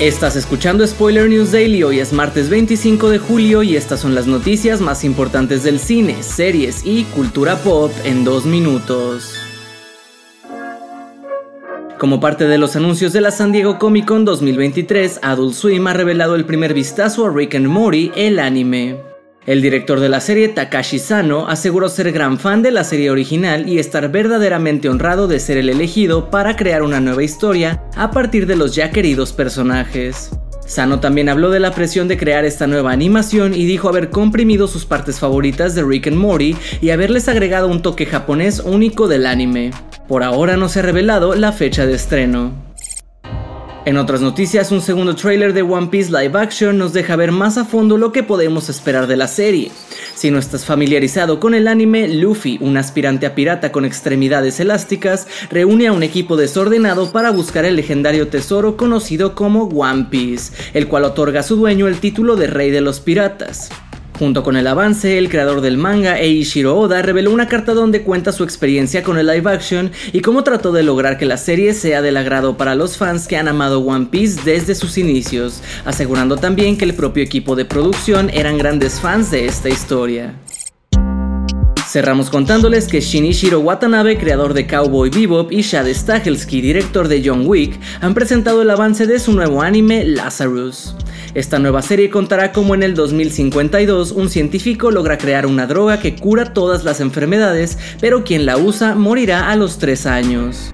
Estás escuchando Spoiler News Daily, hoy es martes 25 de julio y estas son las noticias más importantes del cine, series y cultura pop en dos minutos. Como parte de los anuncios de la San Diego Comic Con 2023, Adult Swim ha revelado el primer vistazo a Rick and Morty, el anime. El director de la serie, Takashi Sano, aseguró ser gran fan de la serie original y estar verdaderamente honrado de ser el elegido para crear una nueva historia a partir de los ya queridos personajes. Sano también habló de la presión de crear esta nueva animación y dijo haber comprimido sus partes favoritas de Rick and Morty y haberles agregado un toque japonés único del anime. Por ahora no se ha revelado la fecha de estreno. En otras noticias, un segundo tráiler de One Piece Live Action nos deja ver más a fondo lo que podemos esperar de la serie. Si no estás familiarizado con el anime, Luffy, un aspirante a pirata con extremidades elásticas, reúne a un equipo desordenado para buscar el legendario tesoro conocido como One Piece, el cual otorga a su dueño el título de Rey de los Piratas. Junto con el avance, el creador del manga, Eiichiro Oda, reveló una carta donde cuenta su experiencia con el live action y cómo trató de lograr que la serie sea del agrado para los fans que han amado One Piece desde sus inicios, asegurando también que el propio equipo de producción eran grandes fans de esta historia. Cerramos contándoles que Shinichiro Watanabe, creador de Cowboy Bebop, y Shad Stahelski, director de John Wick, han presentado el avance de su nuevo anime Lazarus. Esta nueva serie contará cómo en el 2052 un científico logra crear una droga que cura todas las enfermedades, pero quien la usa morirá a los 3 años.